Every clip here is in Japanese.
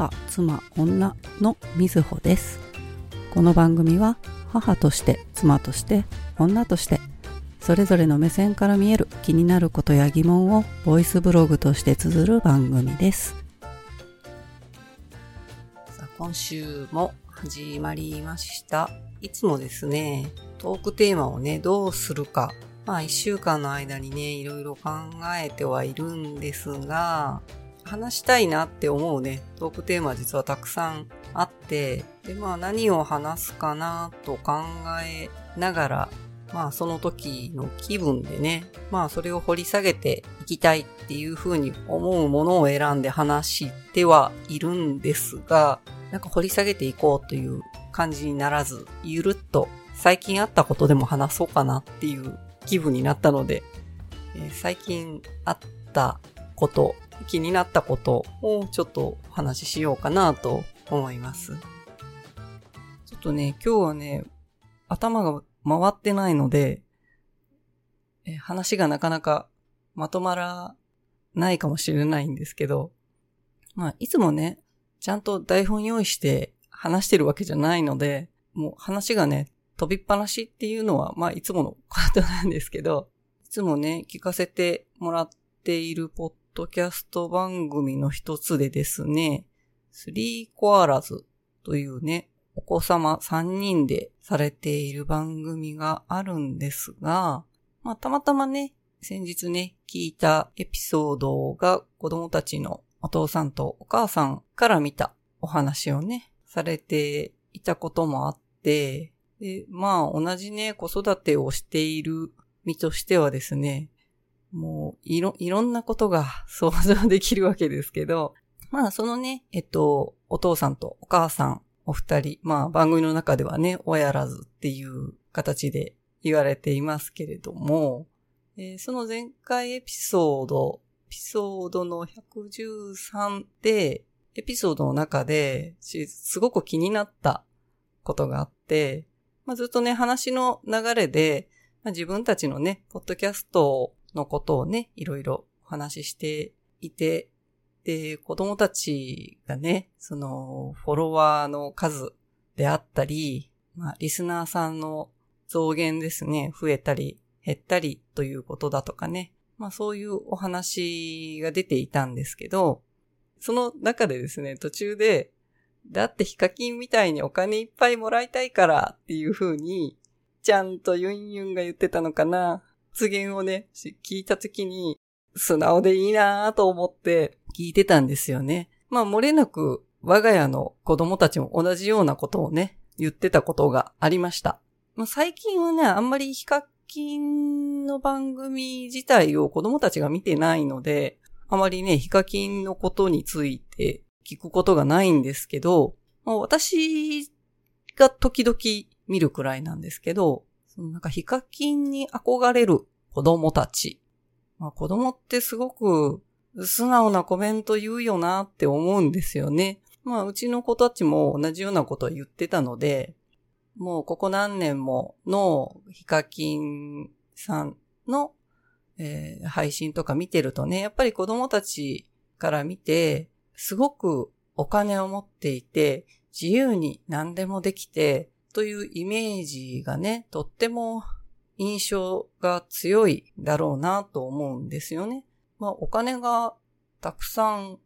母、妻、女のみずほです。この番組は母として、妻として、女として、それぞれの目線から見える気になることや疑問をボイスブログとして綴る番組です。さあ今週も始まりました。いつもですね、トークテーマをね、どうするか。まあ一週間の間にね、いろいろ考えてはいるんですが、話したいなって思うね、トークテーマ実はたくさんあって、で、まあ何を話すかなと考えながら、まあその時の気分でね、まあそれを掘り下げていきたいっていうふうに思うものを選んで話してはいるんですが、なんか掘り下げていこうという感じにならず、ゆるっと最近あったことでも話そうかなっていう気分になったので、えー最近あったこと、気になったことをちょっとお話ししようかなと思います。ちょっとね、今日はね、頭が回ってないので、え話がなかなかまとまらないかもしれないんですけど、まあ、いつもね、ちゃんと台本用意して話してるわけじゃないので、もう話がね、飛びっぱなしっていうのは、まあ、いつものことなんですけど、いつもね、聞かせてもらっているポッドキャスト番組の一つでですね、スリーコアラズというね、お子様3人でされている番組があるんですが、まあ、たまたまね、先日ね、聞いたエピソードが子供たちのお父さんとお母さんから見たお話をね、されていたこともあって、で、まあ同じね、子育てをしている身としてはですね、もういろ、いろんなことが想像できるわけですけど、まあそのね、えっと、お父さんとお母さん、お二人、まあ番組の中ではね、親らずっていう形で言われていますけれども、えーその前回エピソード、エピソードの113で、エピソードの中で、すごく気になったことがあって、まあ、ずっとね、話の流れで、自分たちのね、ポッドキャストをのことをね、いろいろお話ししていて、で、子供たちがね、その、フォロワーの数であったり、まあ、リスナーさんの増減ですね、増えたり、減ったりということだとかね、まあそういうお話が出ていたんですけど、その中でですね、途中で、だってヒカキンみたいにお金いっぱいもらいたいからっていう風に、ちゃんとユンユンが言ってたのかな発言をね、聞いたときに、素直でいいなぁと思って聞いてたんですよね。まあ漏れなく我が家の子供たちも同じようなことをね、言ってたことがありました。まあ、最近はね、あんまりヒカキンの番組自体を子供たちが見てないので、あまりね、ヒカキンのことについて聞くことがないんですけど、まあ、私が時々見るくらいなんですけど、なんかヒカキンに憧れる子供たち。まあ、子供ってすごく素直なコメント言うよなって思うんですよね。まあ、うちの子たちも同じようなことを言ってたので、もうここ何年ものヒカキンさんの、えー配信とか見てるとね、やっぱり子供たちから見て、すごくお金を持っていて、自由に何でもできて、というイメージがね、とっても印象が強いだろうなと思うんですよね。まあお金がたくさん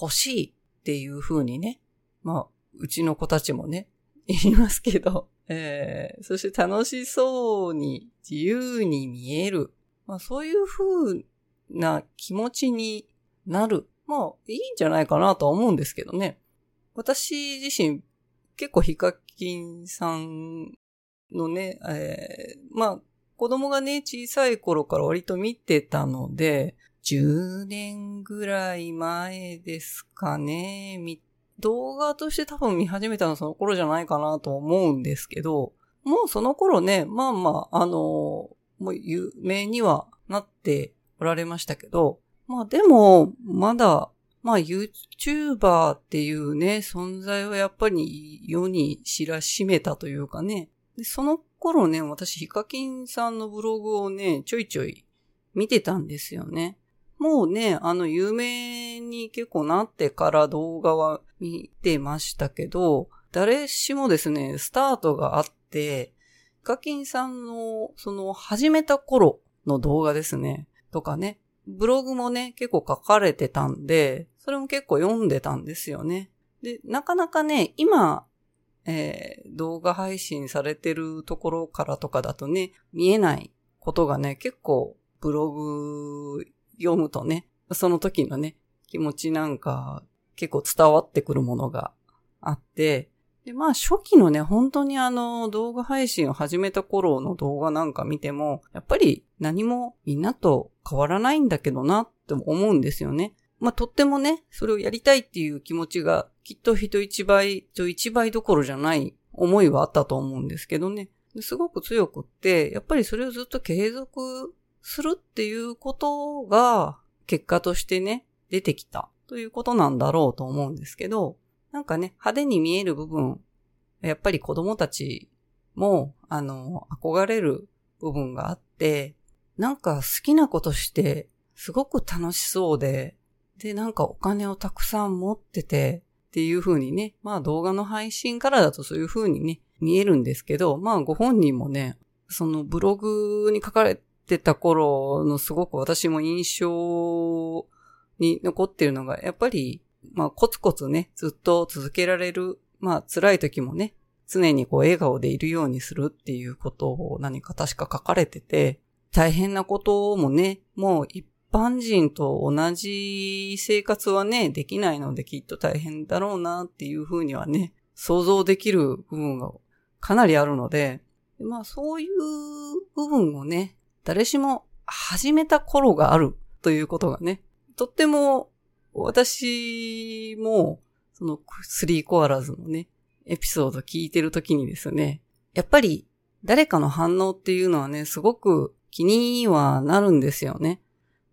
欲しいっていう風にね、まあうちの子たちもね、言いますけど、えー、そして楽しそうに自由に見える。まあそういう風な気持ちになる。まあいいんじゃないかなと思うんですけどね。私自身結構ヒカキンさんのね、えー、まあ子供がね小さい頃から割と見てたので、10年ぐらい前ですかね、動画として多分見始めたのその頃じゃないかなと思うんですけど、もうその頃ね、まあまあ、あのもう有名にはなっておられましたけど、まあでも、まだ、まあ YouTuber っていうね、存在をやっぱり世に知らしめたというかね、でその頃ね、私ヒカキンさんのブログをね、ちょいちょい見てたんですよね。もうね、あの、有名に結構なってから動画は見てましたけど、誰しもですね、スタートがあって、ヒカキンさんの、その、始めた頃の動画ですね、とかね、ブログもね、結構書かれてたんで、それも結構読んでたんですよね。で、なかなかね、今、えー、動画配信されてるところからとかだとね、見えないことがね、結構ブログ読むとね、その時のね、気持ちなんか結構伝わってくるものがあって、で、まあ初期のね、本当にあの動画配信を始めた頃の動画なんか見ても、やっぱり何もみんなと変わらないんだけどなって思うんですよね。まあとってもね、それをやりたいっていう気持ちがきっと人一倍と一倍どころじゃない思いはあったと思うんですけどね。すごく強くって、やっぱりそれをずっと継続するっていうことが結果としてね、出てきたということなんだろうと思うんですけど、なんかね、派手に見える部分、やっぱり子供たちも、あの、憧れる部分があって、なんか好きなことして、すごく楽しそうで、で、なんかお金をたくさん持ってて、っていう風にね、まあ動画の配信からだとそういう風にね、見えるんですけど、まあご本人もね、そのブログに書かれてた頃のすごく私も印象に残ってるのが、やっぱりまあ、コツコツね、ずっと続けられる。まあ、辛い時もね、常にこう、笑顔でいるようにするっていうことを何か確か書かれてて、大変なこともね、もう一般人と同じ生活はね、できないのできっと大変だろうなっていうふうにはね、想像できる部分がかなりあるので、まあそういう部分をね、誰しも始めた頃があるということがね、とっても私も、そのスリーコアラズのね、エピソード聞いてるときにですね、やっぱり誰かの反応っていうのはね、すごく気にはなるんですよね。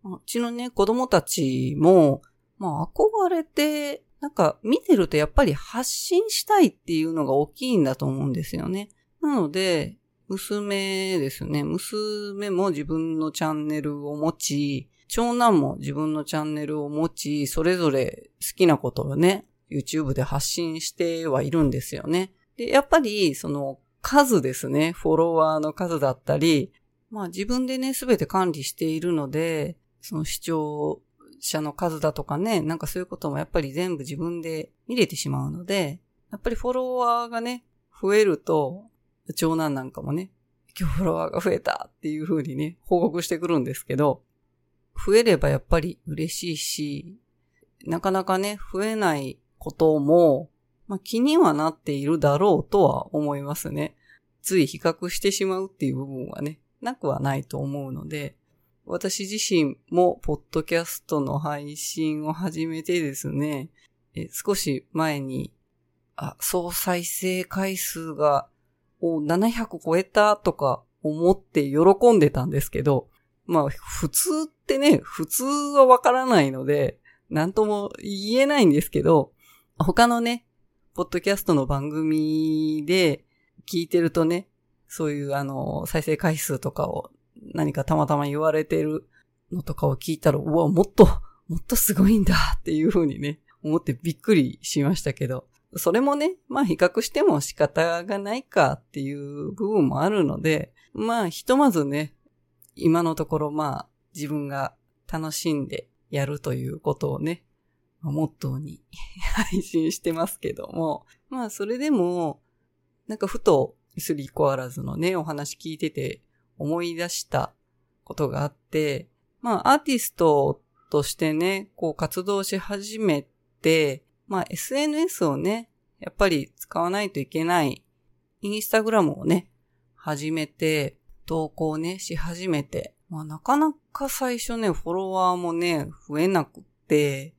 うちのね、子供たちも、まあ憧れて、なんか見てるとやっぱり発信したいっていうのが大きいんだと思うんですよね。なので、娘ですね。娘も自分のチャンネルを持ち、長男も自分のチャンネルを持ち、それぞれ好きなことをね、YouTube で発信してはいるんですよね。で、やっぱり、その数ですね、フォロワーの数だったり、まあ自分でね、すべて管理しているので、その視聴者の数だとかね、なんかそういうこともやっぱり全部自分で見れてしまうので、やっぱりフォロワーがね、増えると、長男なんかもね、今日フォロワーが増えたっていう風にね、報告してくるんですけど、増えればやっぱり嬉しいし、なかなかね、増えないことも、まあ、気にはなっているだろうとは思いますね。つい比較してしまうっていう部分はね、なくはないと思うので、私自身もポッドキャストの配信を始めてですね、少し前に、あ、総再生回数がお700超えたとか思って喜んでたんですけど、まあ、普通ってね、普通はわからないので、なんとも言えないんですけど、他のね、ポッドキャストの番組で聞いてるとね、そういうあの、再生回数とかを何かたまたま言われてるのとかを聞いたら、うわ、もっと、もっとすごいんだっていう風にね、思ってびっくりしましたけど、それもね、まあ比較しても仕方がないかっていう部分もあるので、まあひとまずね、今のところまあ自分が楽しんでやるということをね、モットーに 配信してますけども、まあそれでも、なんかふとスリーコアラズのね、お話聞いてて思い出したことがあって、まあアーティストとしてね、こう活動し始めて、まあ SNS をね、やっぱり使わないといけない、インスタグラムをね、始めて、投稿ね、し始めて、まあなかなか最初ね、フォロワーもね、増えなくって、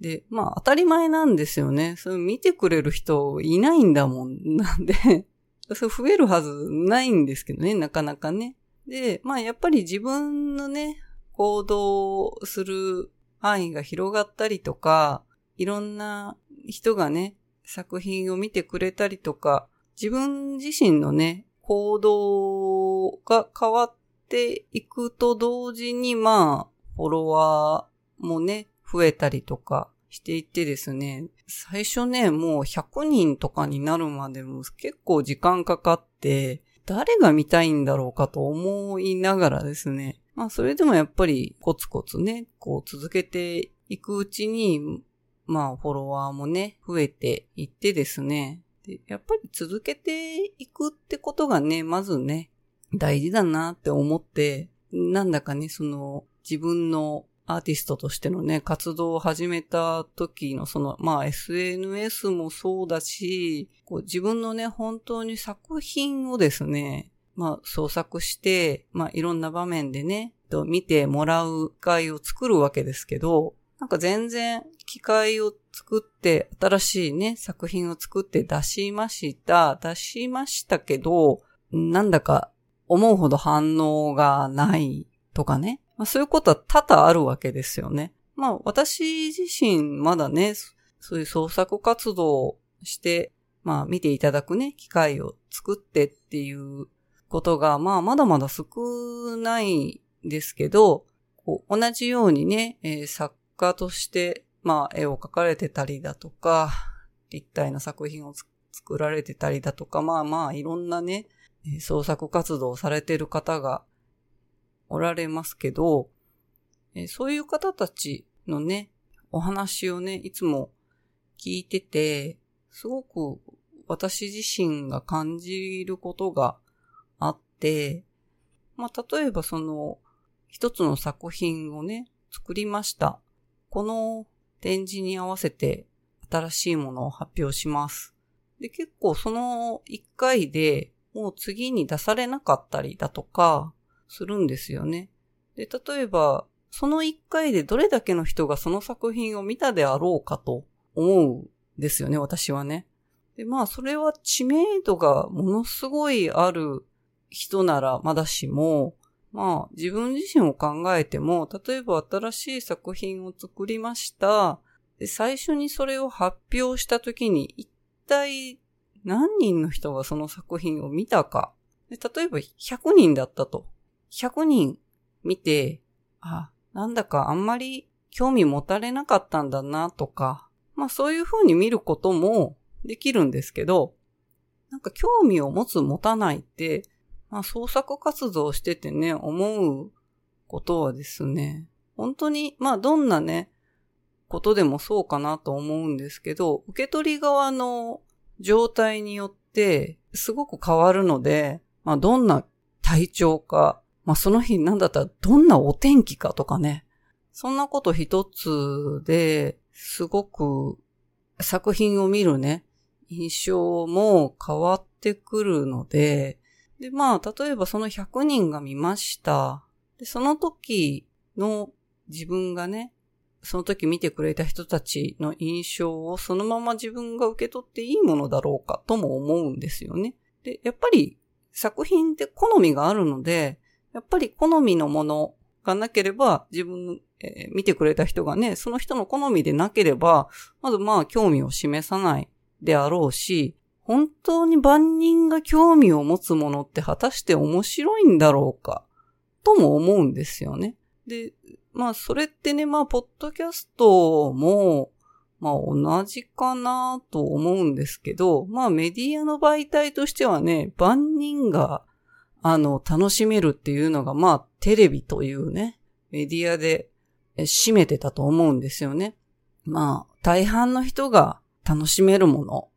で、まあ当たり前なんですよね。それ見てくれる人いないんだもん。なんで それ増えるはずないんですけどね、なかなかね。で、まあやっぱり自分のね、行動する範囲が広がったりとか、いろんな人がね、作品を見てくれたりとか、自分自身のね、行動が変わっていくと同時に、まあ、フォロワーもね、増えたりとかしていってですね、最初ね、もう100人とかになるまでも結構時間かかって、誰が見たいんだろうかと思いながらですね、まあそれでもやっぱりコツコツね、こう続けていくうちに、まあフォロワーもね、増えていってですね、でやっぱり続けていくってことがね、まずね、大事だなって思って、なんだかね、その自分のアーティストとしてのね、活動を始めた時のその、まあ SNS もそうだし、こう自分のね、本当に作品をですね、まあ創作して、まあいろんな場面でね、と見てもらう機会を作るわけですけど、なんか全然機会を作って、新しいね、作品を作って出しました。出しましたけど、なんだか思うほど反応がないとかね。まあ、そういうことは多々あるわけですよね。まあ私自身まだね、そういう創作活動をして、まあ見ていただくね、機会を作ってっていうことが、まあまだまだ少ないんですけど、こう同じようにね、えー、作家として、まあ絵を描かれてたりだとか、立体の作品を作られてたりだとか、まあまあいろんなね、創作活動をされてる方がおられますけど、えそういう方たちのね、お話をね、いつも聞いてて、すごく私自身が感じることがあって、まあ、例えばその、一つの作品をね、作りました。この展示に合わせて新しいものを発表します。で、結構その一回でもう次に出されなかったりだとか、するんですよね。で、例えば、その一回でどれだけの人がその作品を見たであろうかと思うんですよね、私はね。で、まあ、それは知名度がものすごいある人ならまだしも、まあ、自分自身を考えても、例えば新しい作品を作りました。で、最初にそれを発表した時に、一体何人の人がその作品を見たか。で例えば100人だったと。100人見て、あ、なんだかあんまり興味持たれなかったんだなとか、まあそういう風に見ることもできるんですけど、なんか興味を持つ持たないって、まあ創作活動しててね、思うことはですね、本当に、まあどんなね、ことでもそうかなと思うんですけど、受け取り側の状態によってすごく変わるので、まあどんな体調か、まあその日なんだったらどんなお天気かとかね。そんなこと一つですごく作品を見るね、印象も変わってくるので、で、まあ、例えばその100人が見ました。で、その時の自分がね、その時見てくれた人たちの印象をそのまま自分が受け取っていいものだろうかとも思うんですよね。で、やっぱり作品って好みがあるので、やっぱり好みのものがなければ、自分、えー、見てくれた人がね、その人の好みでなければ、まずまあ興味を示さないであろうし、本当に万人が興味を持つものって果たして面白いんだろうか、とも思うんですよね。で、まあそれってね、まあポッドキャストも、まあ同じかなと思うんですけど、まあメディアの媒体としてはね、万人があの、楽しめるっていうのが、まあ、テレビというね、メディアで占めてたと思うんですよね。まあ、大半の人が楽しめるもの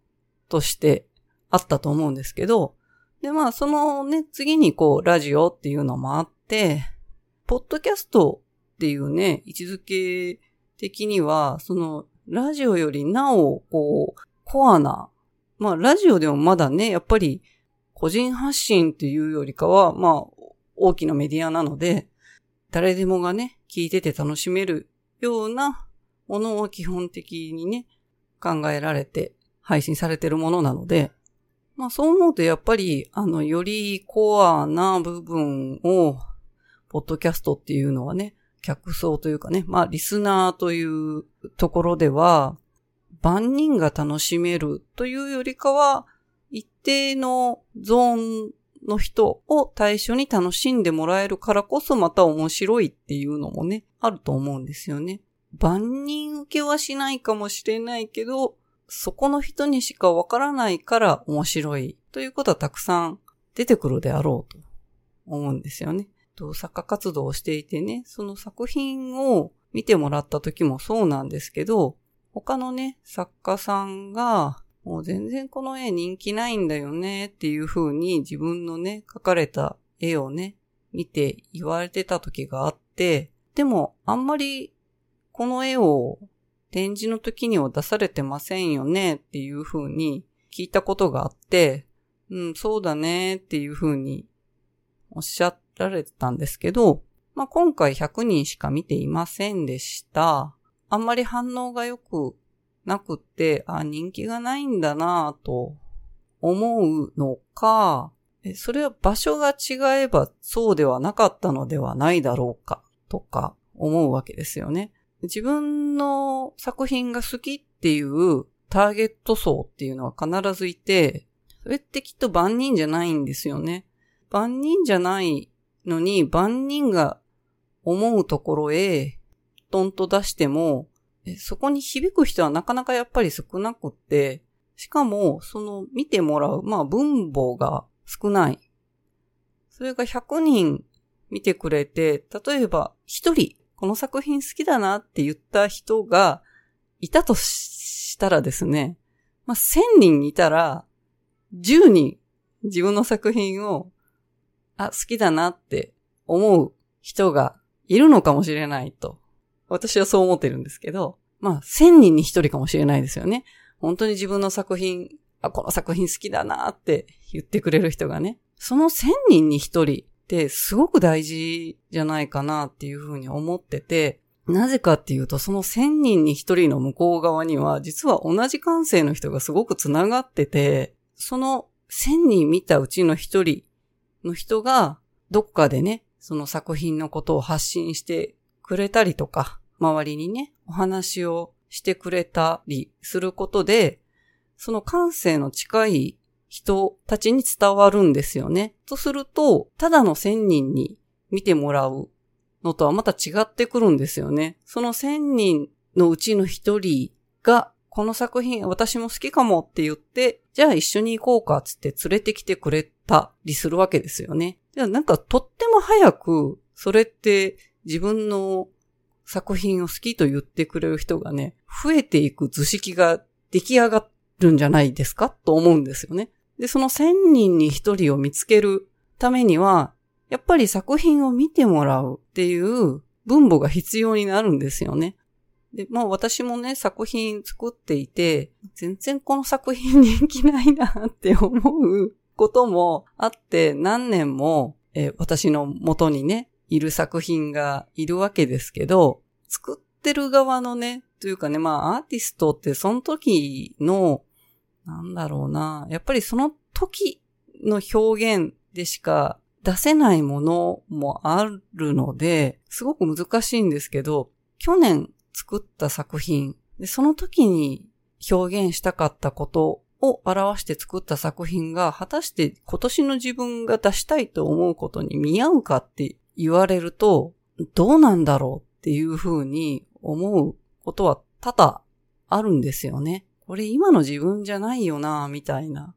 としてあったと思うんですけど、で、まあ、そのね、次にこう、ラジオっていうのもあって、ポッドキャストっていうね、位置づけ的には、その、ラジオよりなお、こう、コアな、まあ、ラジオでもまだね、やっぱり、個人発信っていうよりかは、まあ、大きなメディアなので、誰でもがね、聞いてて楽しめるようなものを基本的にね、考えられて配信されてるものなので、まあそう思うとやっぱり、あの、よりコアな部分を、ポッドキャストっていうのはね、客層というかね、まあリスナーというところでは、万人が楽しめるというよりかは、一定のゾーンの人を対象に楽しんでもらえるからこそまた面白いっていうのもね、あると思うんですよね。万人受けはしないかもしれないけど、そこの人にしかわからないから面白いということはたくさん出てくるであろうと思うんですよね。作家活動をしていてね、その作品を見てもらった時もそうなんですけど、他のね、作家さんが、もう全然この絵人気ないんだよねっていう風に自分のね、描かれた絵をね、見て言われてた時があって、でもあんまりこの絵を展示の時には出されてませんよねっていう風に聞いたことがあって、うん、そうだねっていう風におっしゃられてたんですけど、まあ、今回100人しか見ていませんでした。あんまり反応が良くなくって、あ、人気がないんだなぁと思うのか、それは場所が違えばそうではなかったのではないだろうかとか思うわけですよね。自分の作品が好きっていうターゲット層っていうのは必ずいて、それってきっと万人じゃないんですよね。万人じゃないのに、万人が思うところへ、トンと出しても、そこに響く人はなかなかやっぱり少なくって、しかも、その見てもらう、まあ分母が少ない。それが100人見てくれて、例えば1人、この作品好きだなって言った人がいたとしたらですね、まあ1000人いたら、10人自分の作品をあ、好きだなって思う人がいるのかもしれないと。私はそう思ってるんですけど、まあ、千人に一人かもしれないですよね。本当に自分の作品、あ、この作品好きだなって言ってくれる人がね。その千人に一人ってすごく大事じゃないかなっていうふうに思ってて、なぜかっていうと、その千人に一人の向こう側には、実は同じ感性の人がすごく繋がってて、その千人見たうちの一人の人が、どっかでね、その作品のことを発信してくれたりとか、周りにね、お話をしてくれたりすることで、その感性の近い人たちに伝わるんですよね。とすると、ただの千人に見てもらうのとはまた違ってくるんですよね。その千人のうちの一人がこの作品私も好きかもって言って、じゃあ一緒に行こうかつって連れてきてくれたりするわけですよね。じゃあなんかとっても早く、それって自分の作品を好きと言ってくれる人がね、増えていく図式が出来上がるんじゃないですかと思うんですよね。で、その千人に一人を見つけるためには、やっぱり作品を見てもらうっていう分母が必要になるんですよね。で、まあ私もね、作品作っていて、全然この作品人気ないなって思うこともあって、何年も、え、私の元にね、いる作品がいるわけですけど、作ってる側のね、というかね、まあアーティストってその時の、なんだろうな、やっぱりその時の表現でしか出せないものもあるので、すごく難しいんですけど、去年作った作品、でその時に表現したかったことを表して作った作品が果たして今年の自分が出したいと思うことに見合うかって言われるとどうなんだろうっていうふうに思うことは多々あるんですよね。これ今の自分じゃないよな、みたいな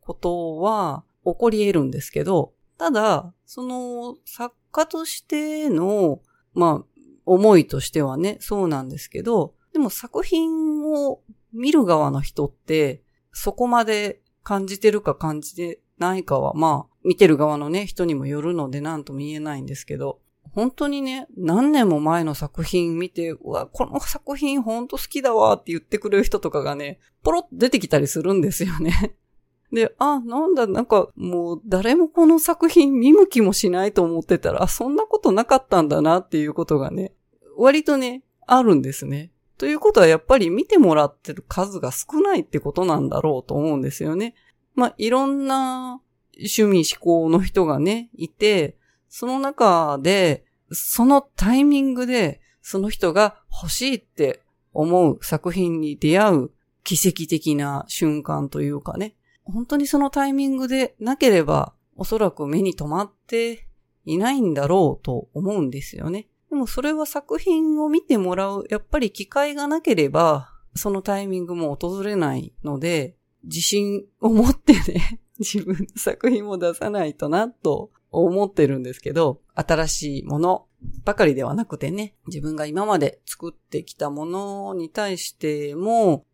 ことは起こり得るんですけど、ただ、その作家としての、まあ、思いとしてはね、そうなんですけど、でも作品を見る側の人って、そこまで感じてるか感じてないかは、まあ、見てる側のね、人にもよるので何とも言えないんですけど、本当にね、何年も前の作品見て、うわ、この作品本当好きだわって言ってくれる人とかがね、ポロッと出てきたりするんですよね。で、あ、なんだ、なんかもう誰もこの作品見向きもしないと思ってたら、そんなことなかったんだなっていうことがね、割とね、あるんですね。ということはやっぱり見てもらってる数が少ないってことなんだろうと思うんですよね。まあ、いろんな趣味思考の人がね、いて、その中で、そのタイミングで、その人が欲しいって思う作品に出会う奇跡的な瞬間というかね。本当にそのタイミングでなければ、おそらく目に留まっていないんだろうと思うんですよね。でもそれは作品を見てもらう、やっぱり機会がなければ、そのタイミングも訪れないので、自信を持ってね、自分の作品も出さないとな、と思ってるんですけど、新しいものばかりではなくてね、自分が今まで作ってきたものに対しても、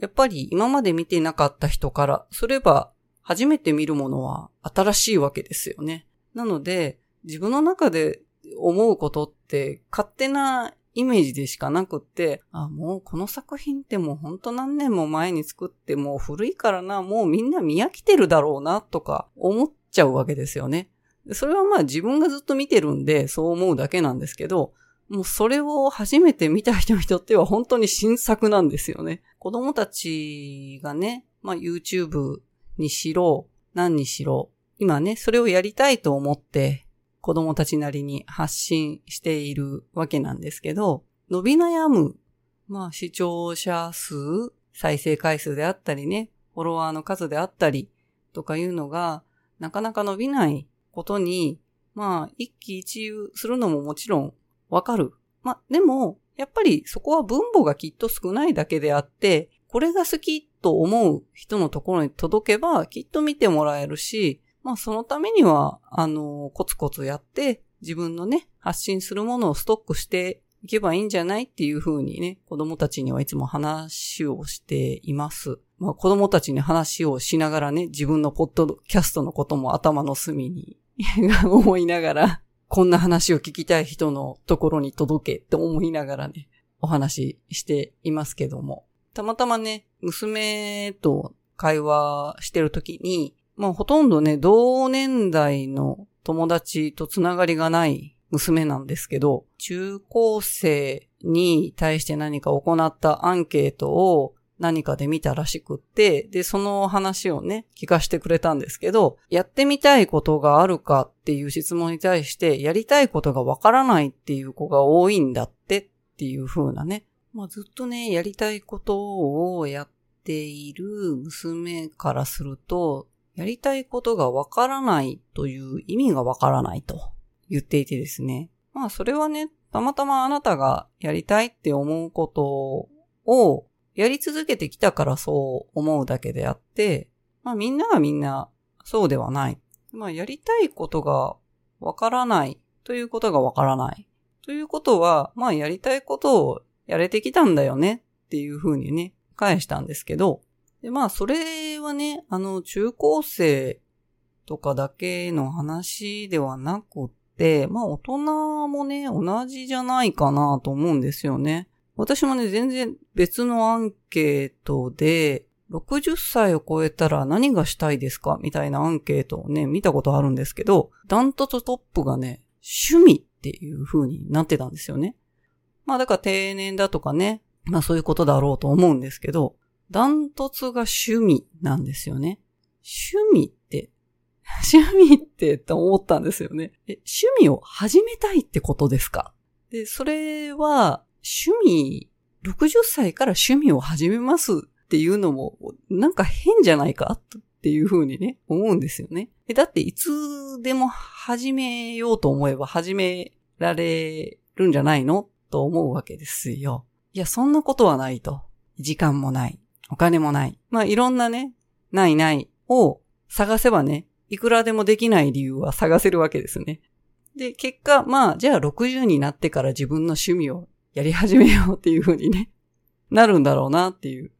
やっぱり今まで見てなかった人からすれば、初めて見るものは新しいわけですよね。なので、自分の中で思うことって勝手なイメージでしかなくって、あ、もうこの作品ってもうほんと何年も前に作ってもう古いからな、もうみんな見飽きてるだろうなとか思っちゃうわけですよね。それはまあ自分がずっと見てるんでそう思うだけなんですけど、もうそれを初めて見た人にとっては本当に新作なんですよね。子供たちがね、まあ YouTube にしろ、何にしろ、今ね、それをやりたいと思って子供たちなりに発信しているわけなんですけど、伸び悩む、まあ視聴者数、再生回数であったりね、フォロワーの数であったりとかいうのが、なかなか伸びないことに、まあ一喜一憂するのももちろんわかる。まあでも、やっぱりそこは分母がきっと少ないだけであって、これが好きと思う人のところに届けばきっと見てもらえるし、まあそのためには、あの、コツコツやって、自分のね、発信するものをストックしていけばいいんじゃないっていうふうにね、子供たちにはいつも話をしています。まあ子供たちに話をしながらね、自分のポッドキャストのことも頭の隅に 思いながら、こんな話を聞きたい人のところに届けって思いながらね、お話ししていますけども。たまたまね、娘と会話してるときに、まあほとんどね、同年代の友達とつながりがない娘なんですけど、中高生に対して何か行ったアンケートを何かで見たらしくって、で、その話をね、聞かせてくれたんですけど、やってみたいことがあるかっていう質問に対して、やりたいことがわからないっていう子が多いんだってっていう風なね。まあずっとね、やりたいことをやっている娘からすると、やりたいことがわからないという意味がわからないと言っていてですね。まあそれはね、たまたまあなたがやりたいって思うことをやり続けてきたからそう思うだけであって、まあみんながみんなそうではない。まあやりたいことがわからないということがわからない。ということは、まあやりたいことをやれてきたんだよねっていうふうにね、返したんですけど、で、まあ、それはね、あの、中高生とかだけの話ではなくて、まあ、大人もね、同じじゃないかなと思うんですよね。私もね、全然別のアンケートで、60歳を超えたら何がしたいですか？みたいなアンケートをね、見たことあるんですけど、ダントツトップがね、趣味っていう風になってたんですよね。まあだから定年だとかね、まあそういうことだろうと思うんですけど、ダントツが趣味なんですよね。趣味って、趣味ってって思ったんですよね。え、趣味を始めたいってことですか？で、それは、趣味、60歳から趣味を始めますっていうのも、なんか変じゃないかっていうふうにね、思うんですよね。だっていつでも始めようと思えば始められるんじゃないのと思うわけですよ。いや、そんなことはないと。時間もない。お金もない。まあいろんなね、ないないを探せばね、いくらでもできない理由は探せるわけですね。で、結果、まあ、じゃあ60になってから自分の趣味をやり始めようっていう風にね、なるんだろうなっていう、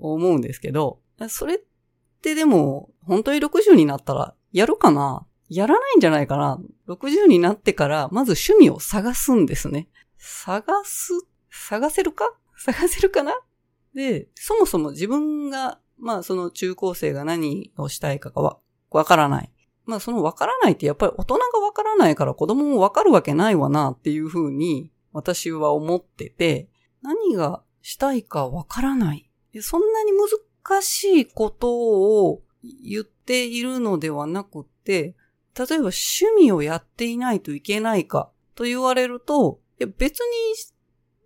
思うんですけど、それってでも、本当に60になったら、やるかなやらないんじゃないかな ?60 になってから、まず趣味を探すんですね。探す探せるか？探せるかな？で、そもそも自分が、まあその中高生が何をしたいかがわ、わからない。まあそのわからないってやっぱり大人がわからないから子供もわかるわけないわなっていうふうに私は思ってて、何がしたいかわからない。そんなに難しいことを言っているのではなくて、例えば趣味をやっていないといけないかと言われると、いや別に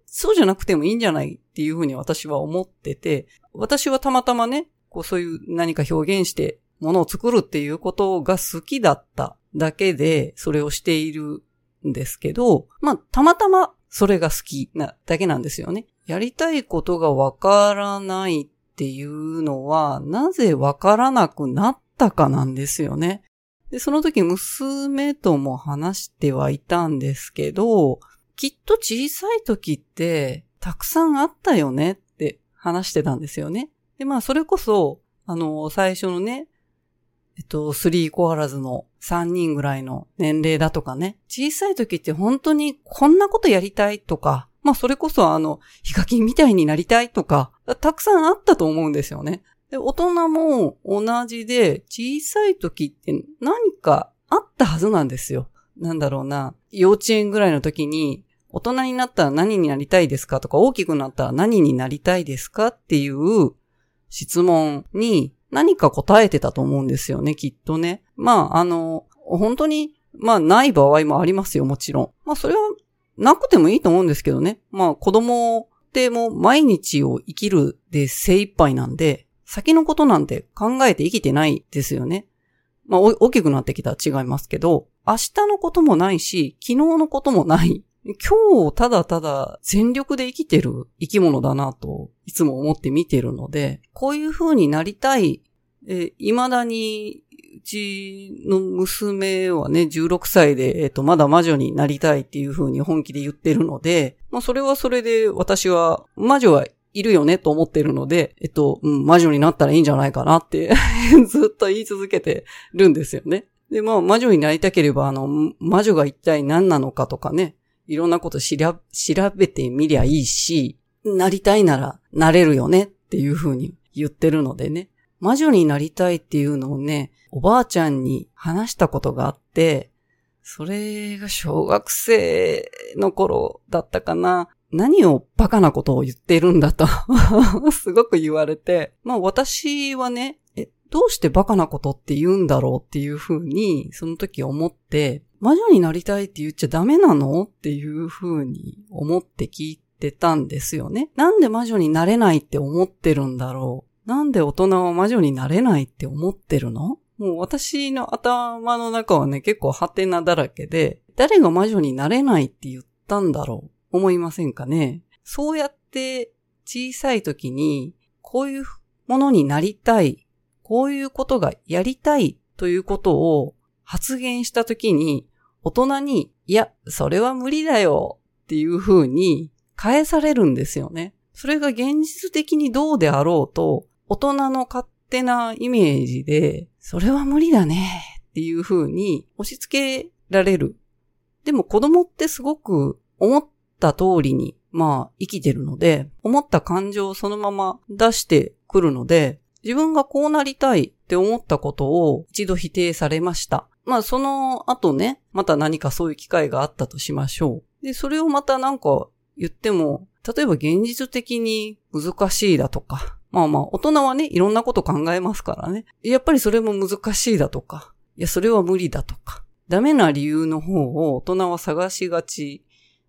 そうじゃなくてもいいんじゃないっていうふうに私は思ってて、私はたまたまね、こうそういう何か表現してものを作るっていうことが好きだっただけで、それをしているんですけど、まあ、たまたまそれが好きなだけなんですよね。やりたいことがわからないっていうのは、なぜわからなくなったかなんですよね。で、その時娘とも話してはいたんですけど、きっと小さい時ってたくさんあったよねって話してたんですよね。で、まあそれこそ、あの、最初のね、えっと、スリーコアラズの3人ぐらいの年齢だとかね。小さい時って本当にこんなことやりたいとか、まあそれこそあの、ヒカキンみたいになりたいとか、たくさんあったと思うんですよね。で、大人も同じで、小さい時って何かあったはずなんですよ。なんだろうな。幼稚園ぐらいの時に、大人になったら何になりたいですかとか、大きくなったら何になりたいですかっていう質問に何か答えてたと思うんですよね、きっとね。まあ、あの、本当に、まあ、ない場合もありますよ、もちろん。まあ、それは、なくてもいいと思うんですけどね。まあ、子供ってもう毎日を生きるで精一杯なんで、先のことなんて考えて生きてないですよね。まあ、大きくなってきたら違いますけど、明日のこともないし、昨日のこともない。今日ただただ全力で生きてる生き物だなといつも思って見てるので、こういう風になりたい、え未だにうちの娘はね、16歳で、えっ、と、まだ魔女になりたいっていう風に本気で言ってるので、まあそれはそれで私は魔女はいるよねと思ってるので、えっと、うん、魔女になったらいいんじゃないかなって ずっと言い続けてるんですよね。で、まあ、魔女になりたければ、あの、魔女が一体何なのかとかね、いろんなこと調べてみりゃいいし、なりたいならなれるよねっていうふうに言ってるのでね。魔女になりたいっていうのをね、おばあちゃんに話したことがあって、それが小学生の頃だったかな。何をバカなことを言ってるんだと すごく言われて、まあ私はね、どうしてバカなことって言うんだろうっていうふうに、その時思って、魔女になりたいって言っちゃダメなの？っていうふうに思って聞いてたんですよね。なんで魔女になれないって思ってるんだろう？なんで大人は魔女になれないって思ってるの？もう私の頭の中はね、結構ハテナだらけで、誰が魔女になれないって言ったんだろう？思いませんかね？そうやって小さい時にこういうものになりたい、こういうことがやりたいということを発言した時に大人に、いや、それは無理だよっていう風に返されるんですよね。それが現実的にどうであろうと、大人の勝手なイメージで、それは無理だねっていう風に押し付けられる。でも子供ってすごく思っった通りに、まあ、生きてるので、思った感情をそのまま出してくるので、自分がこうなりたいって思ったことを一度否定されました。まあ、その後ね、また何かそういう機会があったとしましょう。で、それをまたなんか言っても、例えば現実的に難しいだとか、まあまあ、大人はね、いろんなこと考えますからね。やっぱりそれも難しいだとか、いや、それは無理だとか、ダメな理由の方を大人は探しがち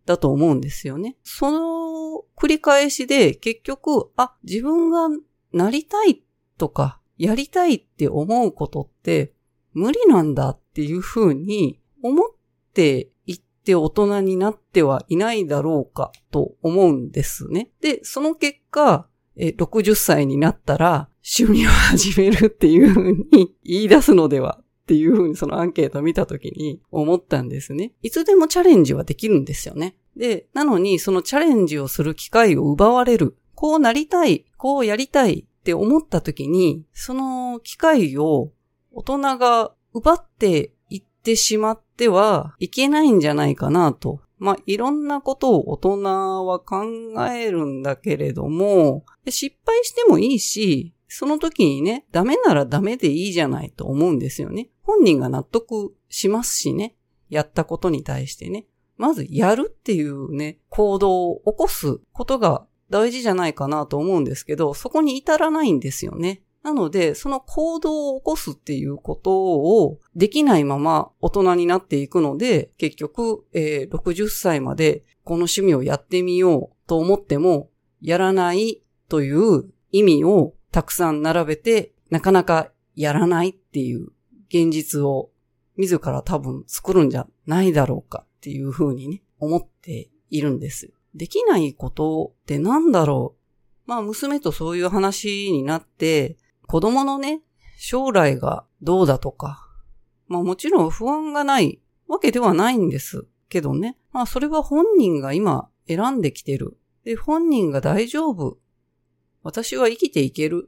だと思うんですよね。その繰り返しで結局、あ、自分がなりたいとか、やりたいって思うことって無理なんだっていうふうに思っていって大人になってはいないだろうかと思うんですね。で、その結果、60歳になったら趣味を始めるっていうふうに言い出すのではっていうふうにそのアンケートを見たときに思ったんですね。いつでもチャレンジはできるんですよね。で、なのにそのチャレンジをする機会を奪われる。こうなりたい、こうやりたいって思ったときに、その機会を大人が奪っていってしまってはいけないんじゃないかなと。まあ、いろんなことを大人は考えるんだけれども、失敗してもいいし、その時にね、ダメならダメでいいじゃないと思うんですよね。本人が納得しますしね。やったことに対してね。まずやるっていうね、行動を起こすことが大事じゃないかなと思うんですけど、そこに至らないんですよね。なので、その行動を起こすっていうことをできないまま大人になっていくので、結局、えー、60歳までこの趣味をやってみようと思っても、やらないという意味をたくさん並べて、なかなかやらないっていう現実を自ら多分作るんじゃないだろうかっていうふうにね、思っているんです。できないことってなんだろう？まあ娘とそういう話になって、子供のね、将来がどうだとか、まあもちろん不安がないわけではないんですけどね。まあそれは本人が今選んできてる。で、本人が大丈夫。私は生きていける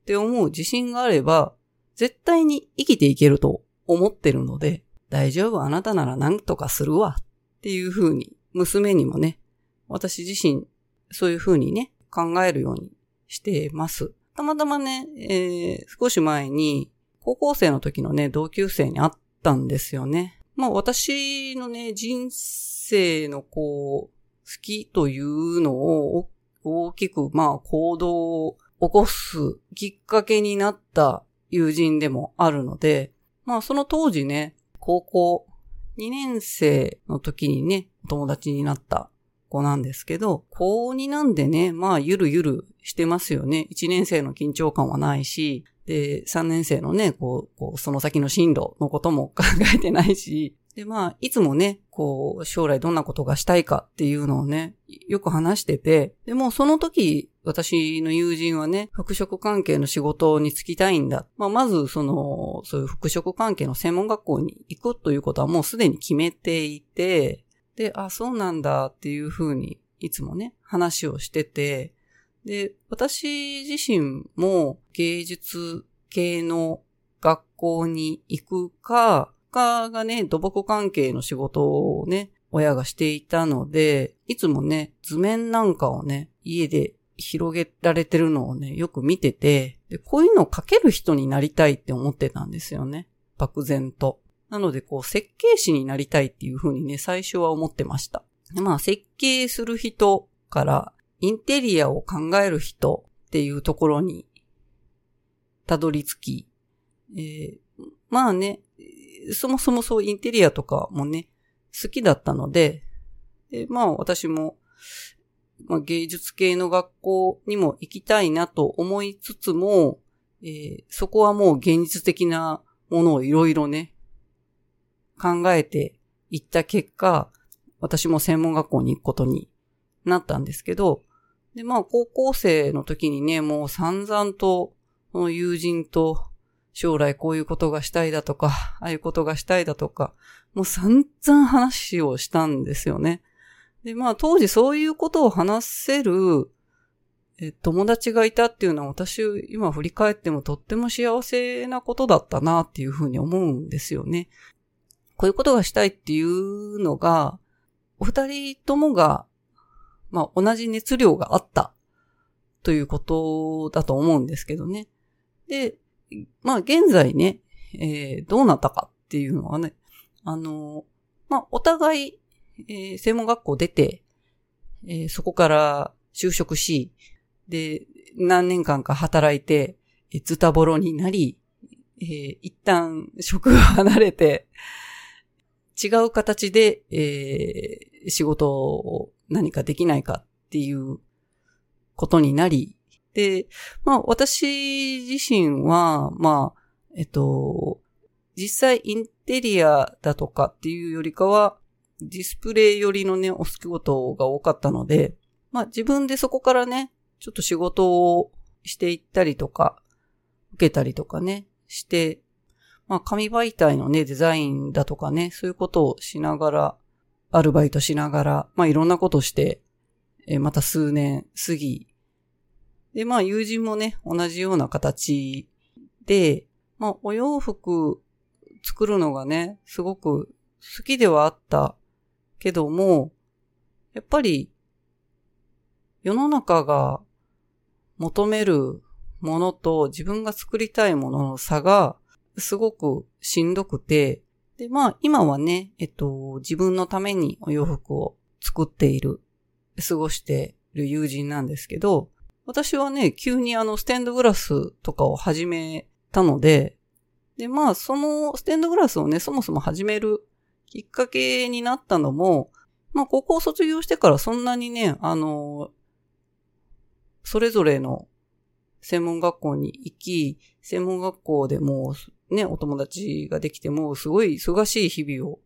って思う自信があれば、絶対に生きていけると思ってるので、大丈夫あなたなら何とかするわっていう風に、娘にもね、私自身、そういう風にね、考えるようにしてます。たまたまね、えー、少し前に、高校生の時のね、同級生に会ったんですよね。まあ私のね、人生のこう、好きというのを大きく、まあ行動を起こすきっかけになった友人でもあるので、まあその当時ね、高校2年生の時にね、友達になった子なんですけど、高2なんでね、まあゆるゆるしてますよね。1年生の緊張感はないし、で、3年生のね、こう、こうその先の進路のことも考えてないし、で、まあ、いつもね、こう、将来どんなことがしたいかっていうのをね、よく話してて、でもその時、私の友人はね、服飾関係の仕事に就きたいんだ。まあ、まず、その、そういう服飾関係の専門学校に行くということはもうすでに決めていて、で、あ、そうなんだっていうふうに、いつもね、話をしてて、で、私自身も芸術系の学校に行くか、家がね、土木関係の仕事をね、親がしていたので、いつもね、図面なんかをね、家で広げられてるのをね、よく見てて、でこういうのを描ける人になりたいって思ってたんですよね。漠然と。なので、こう、設計士になりたいっていうふうにね、最初は思ってました。まあ、設計する人から、インテリアを考える人っていうところに、たどり着き、えー、まあね、そもそもそうインテリアとかもね、好きだったので、でまあ私も、まあ、芸術系の学校にも行きたいなと思いつつも、えー、そこはもう現実的なものをいろいろね、考えていった結果、私も専門学校に行くことになったんですけど、で、まあ高校生の時にね、もう散々と、この友人と将来こういうことがしたいだとか、ああいうことがしたいだとか、もう散々話をしたんですよね。で、まあ当時そういうことを話せるえ友達がいたっていうのは私今振り返ってもとっても幸せなことだったなっていうふうに思うんですよね。こういうことがしたいっていうのが、お二人ともが、まあ同じ熱量があったということだと思うんですけどね。で、まあ現在ね、えー、どうなったかっていうのはね、あの、まあお互い、えー、専門学校出て、えー、そこから就職し、で、何年間か働いて、ズタボロになり、えー、一旦職を離れて、違う形で、えー、仕事を何かできないかっていうことになり、で、まあ私自身は、まあ、えっと、実際インテリアだとかっていうよりかは、ディスプレイ寄りのね、お仕事が多かったので、まあ自分でそこからね、ちょっと仕事をしていったりとか、受けたりとかね、して、まあ紙媒体のね、デザインだとかね、そういうことをしながら、アルバイトしながら、まあいろんなことして、えまた数年過ぎ、で、まあ友人もね、同じような形で、まあお洋服作るのがね、すごく好きではあったけども、やっぱり世の中が求めるものと自分が作りたいものの差がすごくしんどくて、で、まあ今はね、えっと、自分のためにお洋服を作っている、過ごしている友人なんですけど、私はね、急にあの、ステンドグラスとかを始めたので、で、まあ、そのステンドグラスをね、そもそも始めるきっかけになったのも、まあ、高校卒業してからそんなにね、あの、それぞれの専門学校に行き、専門学校でもうね、お友達ができても、すごい忙しい日々を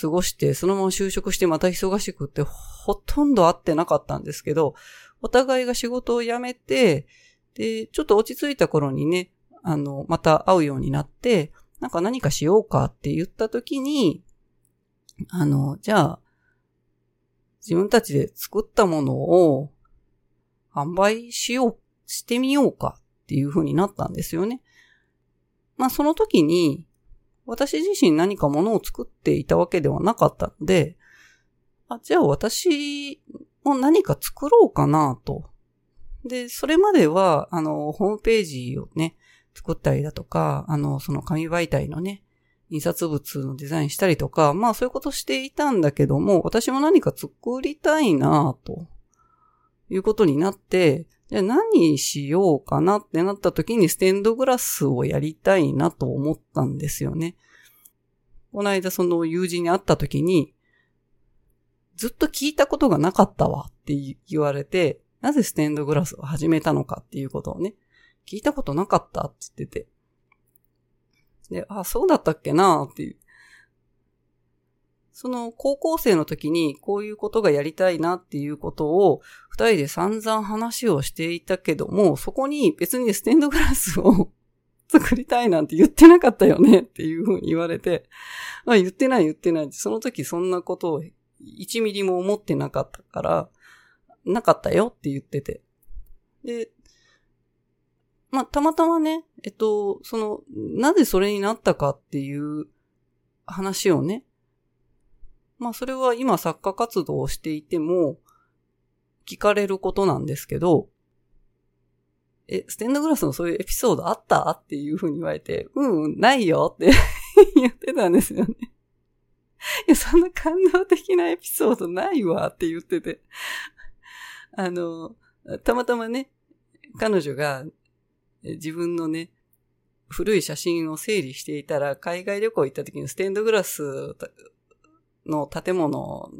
過ごして、そのまま就職してまた忙しくって、ほとんど会ってなかったんですけど、お互いが仕事を辞めて、で、ちょっと落ち着いた頃にね、あの、また会うようになって、なんか何かしようかって言った時に、あの、じゃあ、自分たちで作ったものを販売しよう、してみようかっていう風になったんですよね。まあその時に、私自身何かものを作っていたわけではなかったので、あ、じゃあ私も何か作ろうかなと。で、それまでは、あの、ホームページをね、作ったりだとか、あの、その紙媒体のね、印刷物のデザインしたりとか、まあそういうことしていたんだけども、私も何か作りたいなということになって、じゃ何しようかなってなった時にステンドグラスをやりたいなと思ったんですよね。この間その友人に会った時に、ずっと聞いたことがなかったわって言われて、なぜステンドグラスを始めたのかっていうことをね、聞いたことなかったって言ってて。で、あ、そうだったっけなっていう。その高校生の時にこういうことがやりたいなっていうことを二人で散々話をしていたけども、そこに別にステンドグラスを作りたいなんて言ってなかったよねっていうふうに言われて、まあ言ってない言ってない。その時そんなことを1ミリも思ってなかったから、なかったよって言ってて。で、まあ、たまたまね、えっと、その、なぜそれになったかっていう話をね、まあ、それは今作家活動をしていても、聞かれることなんですけど、え、ステンドグラスのそういうエピソードあった？っていうふうに言われて、うん、ないよって 言ってたんですよね。いや、そんな感動的なエピソードないわって言ってて。あの、たまたまね、彼女が自分のね、古い写真を整理していたら、海外旅行行った時にステンドグラスの建物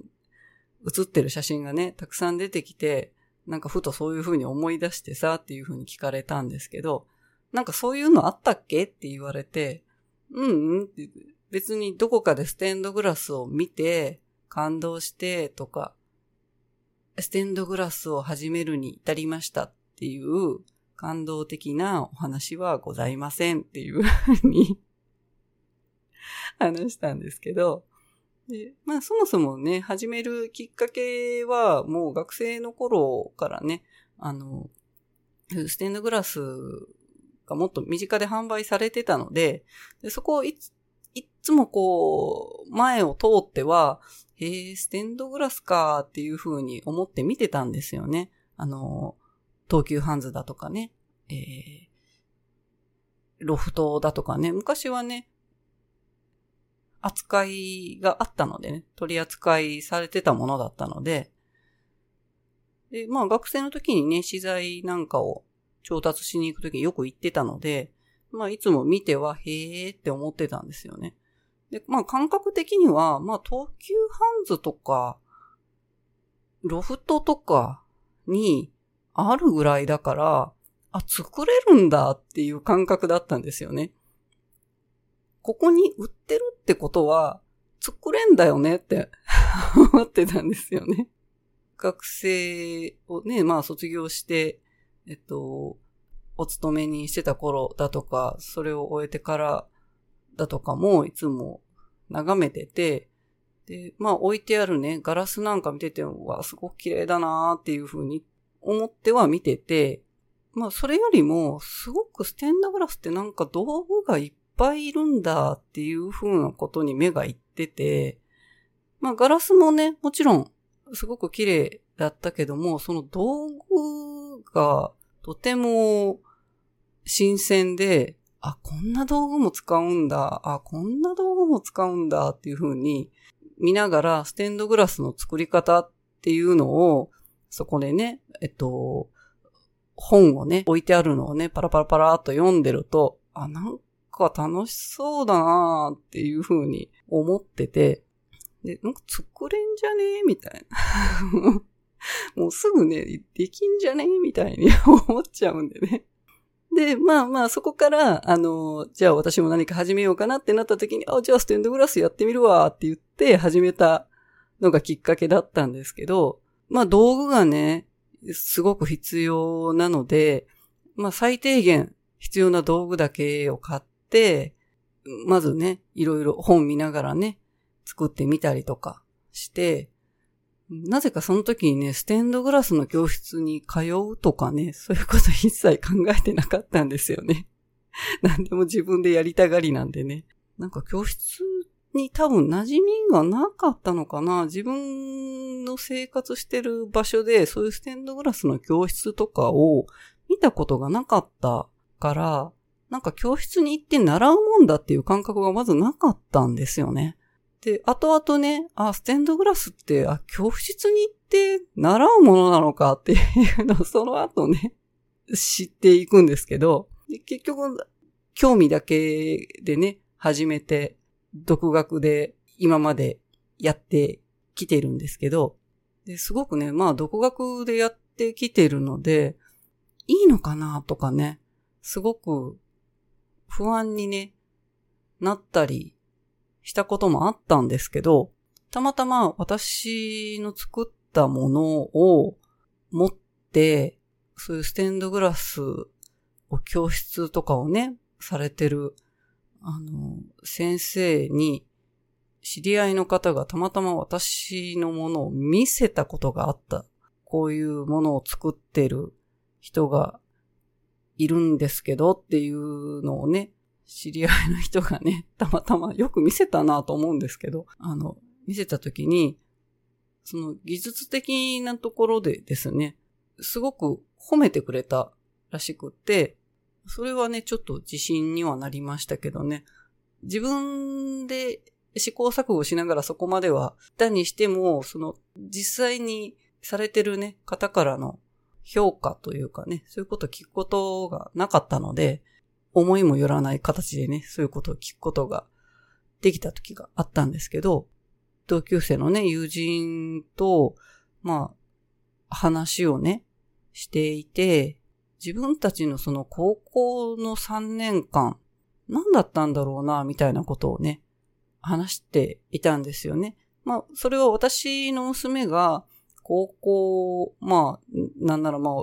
写ってる写真がね、たくさん出てきて、なんかふとそういう風に思い出してさ、っていう風に聞かれたんですけど、なんかそういうのあったっけ？って言われて、うんうんって別にどこかでステンドグラスを見て、感動してとか、ステンドグラスを始めるに至りましたっていう感動的なお話はございませんっていうふうに 話したんですけど、で、まあそもそもね、始めるきっかけはもう学生の頃からね、あの、ステンドグラスがもっと身近で販売されてたので、でそこをいつ、いつもこう、前を通っては、へえ、ステンドグラスかっていうふうに思って見てたんですよね。あの、東急ハンズだとかね、えー、ロフトだとかね、昔はね、扱いがあったのでね、取り扱いされてたものだったので、で、まあ学生の時にね、資材なんかを調達しに行く時によく行ってたので、まあいつも見ては、へーって思ってたんですよね。で、まあ感覚的には、まあ東急ハンズとか、ロフトとかにあるぐらいだから、あ、作れるんだっていう感覚だったんですよね。ここに売ってるってことは、作れんだよねって 思ってたんですよね。学生をね、まあ卒業して、えっと、お勤めにしてた頃だとか、それを終えてからだとかもいつも眺めてて、で、まあ置いてあるね、ガラスなんか見てて、うわ、すごく綺麗だなーっていうふうに思っては見てて、まあそれよりも、すごくステンドグラスってなんか道具がいっぱいいるんだっていうふうなことに目がいってて、まあガラスもね、もちろんすごく綺麗だったけども、その道具がとても新鮮で、あ、こんな道具も使うんだ、あ、こんな道具も使うんだっていうふうに見ながらステンドグラスの作り方っていうのをそこでね、えっと、本をね、置いてあるのをね、パラパラパラっと読んでると、あ、なんか楽しそうだなーっていう風に思ってて、で、なんか作れんじゃねえみたいな。もうすぐね、できんじゃねえみたいに思っちゃうんでね。で、まあまあ、そこから、あの、じゃあ私も何か始めようかなってなった時に、あ、じゃあステンドグラスやってみるわって言って始めたのがきっかけだったんですけど、まあ道具がね、すごく必要なので、まあ最低限必要な道具だけを買って、まずね、いろいろ本見ながらね、作ってみたりとかして、なぜかその時にね、ステンドグラスの教室に通うとかね、そういうこと一切考えてなかったんですよね。何でも自分でやりたがりなんでね。なんか教室に多分馴染みがなかったのかな。自分の生活してる場所でそういうステンドグラスの教室とかを見たことがなかったから、なんか教室に行って習うもんだっていう感覚がまずなかったんですよね。で、後々ね、あ、ステンドグラスって、あ、教室に行って習うものなのかっていうのを その後ね、知っていくんですけど、結局、興味だけでね、始めて、独学で今までやってきてるんですけど、ですごくね、まあ独学でやってきてるので、いいのかなとかね、すごく不安にね、なったりしたこともあったんですけど、たまたま私の作ったものを持って、そういうステンドグラスを教室とかをね、されてる、あの、先生に、知り合いの方がたまたま私のものを見せたことがあった。こういうものを作ってる人がいるんですけどっていうのをね、知り合いの人がね、たまたまよく見せたなと思うんですけど、あの、見せたときに、その技術的なところでですね、すごく褒めてくれたらしくって、それはね、ちょっと自信にはなりましたけどね、自分で試行錯誤しながらそこまでは、だにしても、その、実際にされてるね、方からの評価というかね、そういうことを聞くことがなかったので、思いもよらない形でね、そういうことを聞くことができた時があったんですけど、同級生のね、友人と、まあ、話をね、していて、自分たちのその高校の3年間、何だったんだろうな、みたいなことをね、話していたんですよね。まあ、それは私の娘が、高校、まあ、なんならまあ、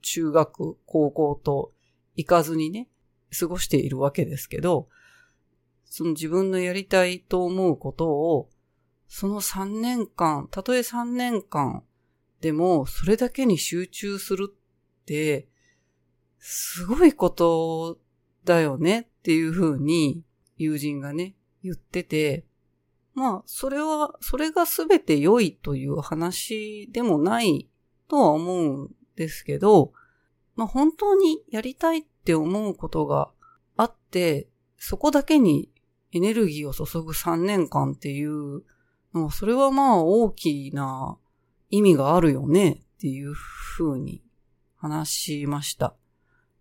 中学、高校と行かずにね、過ごしているわけですけど、その自分のやりたいと思うことを、その3年間、たとえ3年間でもそれだけに集中するって、すごいことだよねっていうふうに友人がね、言ってて、まあ、それは、それが全て良いという話でもないとは思うんですけど、まあ本当にやりたいって思うことがあって、そこだけにエネルギーを注ぐ3年間っていうのは、それはまあ大きな意味があるよねっていうふうに話しました。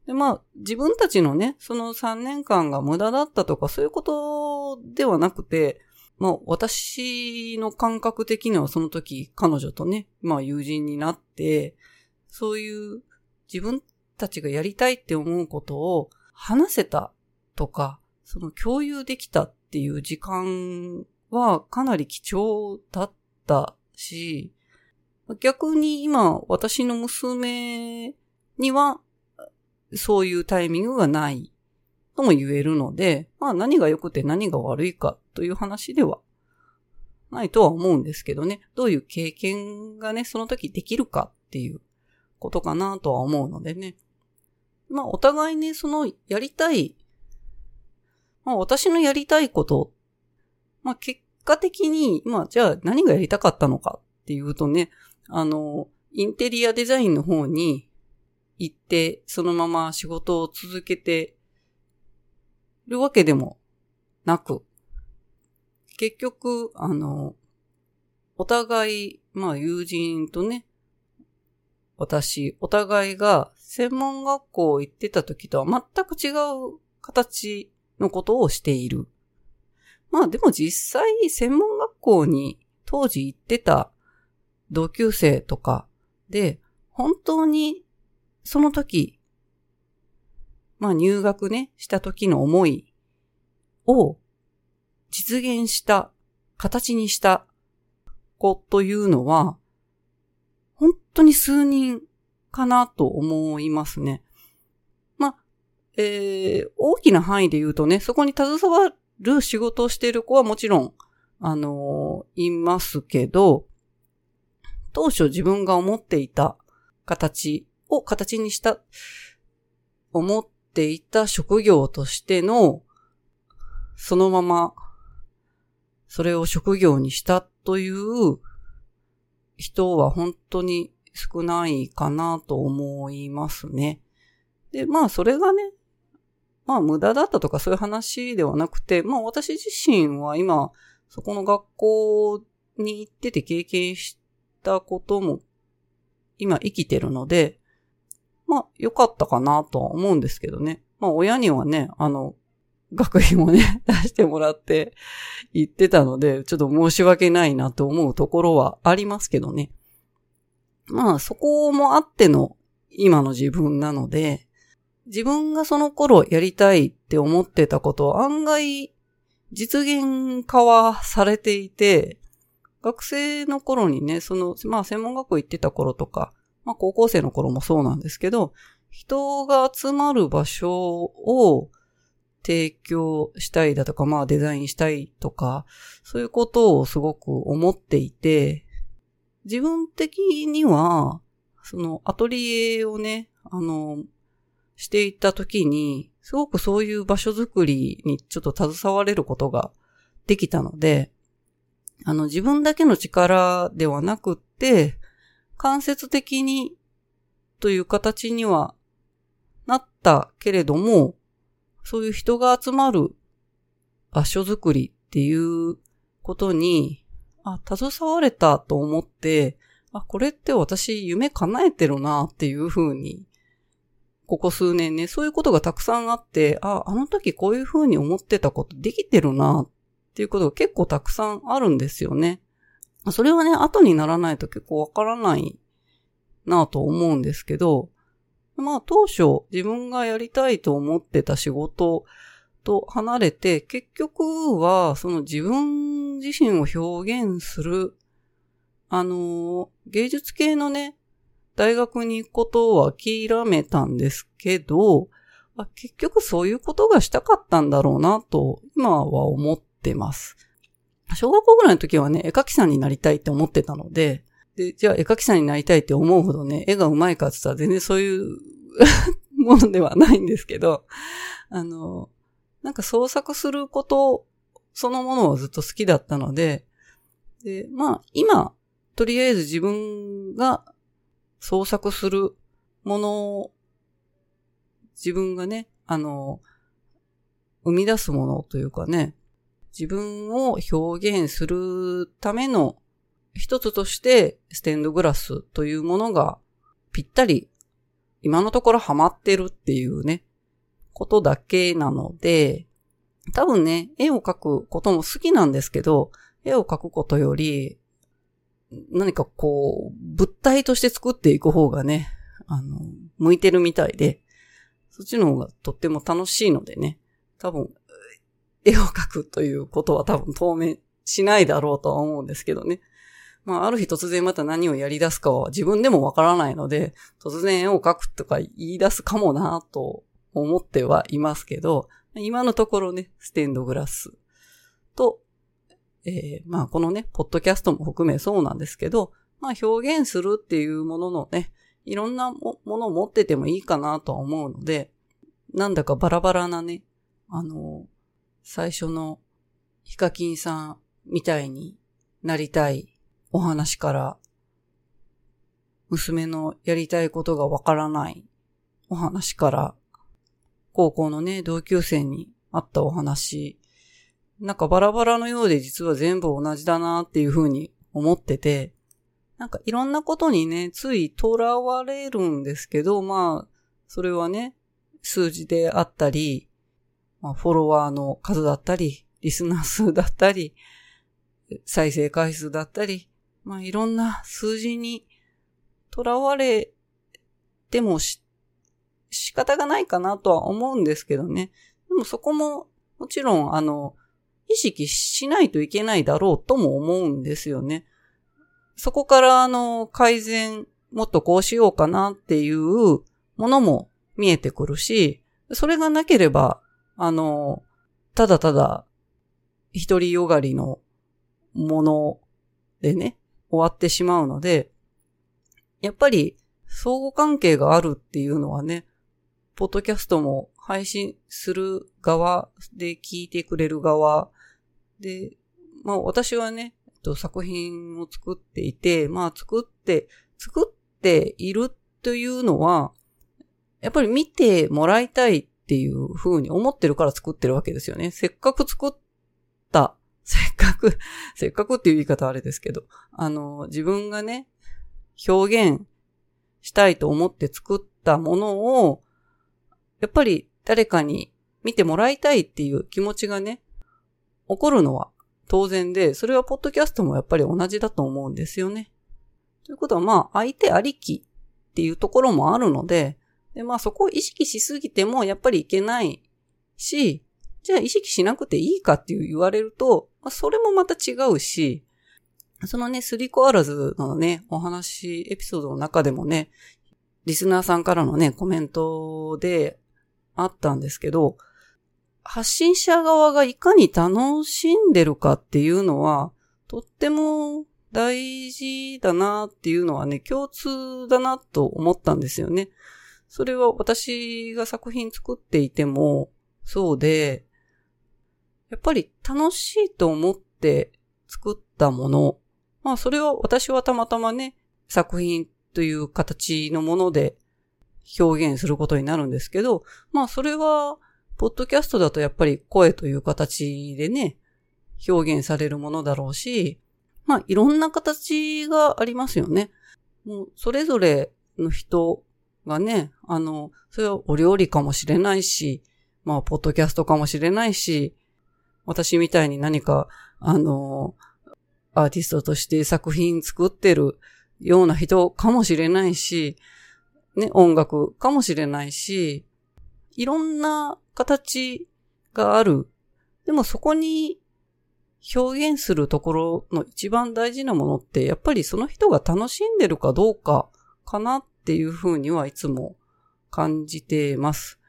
で、まあ自分たちのね、その3年間が無駄だったとかそういうことではなくて、まあ私の感覚的にはその時彼女とね、まあ友人になって、そういう自分たちがやりたいって思うことを話せたとか、その共有できたっていう時間はかなり貴重だったし、逆に今私の娘にはそういうタイミングがない。とも言えるので、まあ何が良くて何が悪いかという話ではないとは思うんですけどね、どういう経験がね、その時できるかっていうことかなとは思うのでね。まあ、お互いね、その、やりたい、まあ、私のやりたいこと、まあ、結果的に、まあ、じゃあ何がやりたかったのかっていうとね、あの、インテリアデザインの方に行って、そのまま仕事を続けてるわけでもなく、結局、あの、お互い、まあ友人とね、私、お互いが専門学校行ってた時とは全く違う形のことをしている。まあでも実際専門学校に当時行ってた同級生とかで、本当にその時、まあ入学ね、した時の思いを実現した、形にした子というのは、本当に数人かなと思いますね。まあ、えー、大きな範囲で言うとね、そこに携わる仕事をしている子はもちろん、あのー、いますけど、当初自分が思っていた形を形にした、思っていた職業としての、そのまま、それを職業にしたという人は本当に少ないかなと思いますね。で、まあそれがね、まあ無駄だったとかそういう話ではなくて、まあ私自身は今、そこの学校に行ってて経験したことも今生きてるので、まあ良かったかなとは思うんですけどね。まあ親にはね、あの、学費もね、出してもらって言ってたので、ちょっと申し訳ないなと思うところはありますけどね。まあそこもあっての今の自分なので、自分がその頃やりたいって思ってたことを案外実現化はされていて、学生の頃にね、その、まあ専門学校行ってた頃とか、まあ高校生の頃もそうなんですけど、人が集まる場所を提供したいだとか、まあデザインしたいとか、そういうことをすごく思っていて、自分的には、そのアトリエをね、あの、していた時に、すごくそういう場所づくりにちょっと携われることができたので、あの自分だけの力ではなくって、間接的にという形にはなったけれども、そういう人が集まる場所づくりっていうことに、あ、携われたと思って、あ、これって私夢叶えてるなっていうふうに、ここ数年ね、そういうことがたくさんあって、あ、あの時こういうふうに思ってたことできてるなっていうことが結構たくさんあるんですよね。それはね、後にならないと結構わからないなと思うんですけど、まあ当初自分がやりたいと思ってた仕事と離れて、結局はその自分自身を表現する、あの、芸術系のね、大学に行くことを諦めたんですけど、結局そういうことがしたかったんだろうなと今は思ってます。小学校ぐらいの時はね、絵描きさんになりたいって思ってたので、で、じゃあ絵描きさんになりたいって思うほどね、絵が上手いかって言ったら全然そういう ものではないんですけど、あの、なんか創作することそのものをずっと好きだったので、で、まあ今、とりあえず自分が創作するものを、自分がね、あの、生み出すものというかね、自分を表現するための一つとしてステンドグラスというものがぴったり今のところハマってるっていうね、ことだけなので、多分ね、絵を描くことも好きなんですけど、絵を描くことより、何かこう、物体として作っていく方がね、あの、向いてるみたいで、そっちの方がとっても楽しいのでね、多分、絵を描くということは多分当面しないだろうとは思うんですけどね。まあ、ある日突然また何をやり出すかは自分でもわからないので、突然絵を描くとか言い出すかもなと思ってはいますけど、今のところね、ステンドグラスと、えー、まあこのね、ポッドキャストも含めそうなんですけど、まあ表現するっていうもののね、いろんなものを持っててもいいかなとは思うので、なんだかバラバラなね、あの、最初のヒカキンさんみたいになりたいお話から、娘のやりたいことがわからないお話から、高校のね、同級生にあったお話、なんかバラバラのようで実は全部同じだなっていうふうに思ってて、なんかいろんなことにね、つい囚われるんですけど、まあ、それはね、数字であったり、まあ、フォロワーの数だったり、リスナー数だったり、再生回数だったり、まあいろんな数字にとらわれてもし、仕方がないかなとは思うんですけどね。でもそこも、もちろん、あの、意識しないといけないだろうとも思うんですよね。そこからあの、改善、もっとこうしようかなっていうものも見えてくるし、それがなければ、あの、ただただ、一人よがりのものでね、終わってしまうので、やっぱり相互関係があるっていうのはね、ポッドキャストも配信する側で聞いてくれる側で、まあ私はね、作品を作っていて、まあ作って、作っているというのは、やっぱり見てもらいたいっっていう風に思ってるから作ってるわけですよね。せっかく作った、せっかく、せっかくっていう言い方あれですけど、あの、自分がね、表現したいと思って作ったものを、やっぱり誰かに見てもらいたいっていう気持ちがね、起こるのは当然で、それはポッドキャストもやっぱり同じだと思うんですよね。ということはまあ、相手ありきっていうところもあるので、で、まあそこを意識しすぎてもやっぱりいけないし、じゃあ意識しなくていいかっていう言われると、まあ、それもまた違うし、そのね、スリコアラズのね、お話、エピソードの中でもね、リスナーさんからのね、コメントであったんですけど、発信者側がいかに楽しんでるかっていうのは、とっても大事だなっていうのはね、共通だなと思ったんですよね。それは私が作品作っていてもそうで、やっぱり楽しいと思って作ったもの、まあそれは私はたまたまね、作品という形のもので表現することになるんですけど、まあそれは、ポッドキャストだとやっぱり声という形でね、表現されるものだろうし、まあいろんな形がありますよね。もうそれぞれの人がね、あの、それはお料理かもしれないし、まあ、ポッドキャストかもしれないし、私みたいに何か、あの、アーティストとして作品作ってるような人かもしれないし、ね、音楽かもしれないし、いろんな形がある。でもそこに表現するところの一番大事なものって、やっぱりその人が楽しんでるかどうかかなっっていうふうにはいつも感じてます。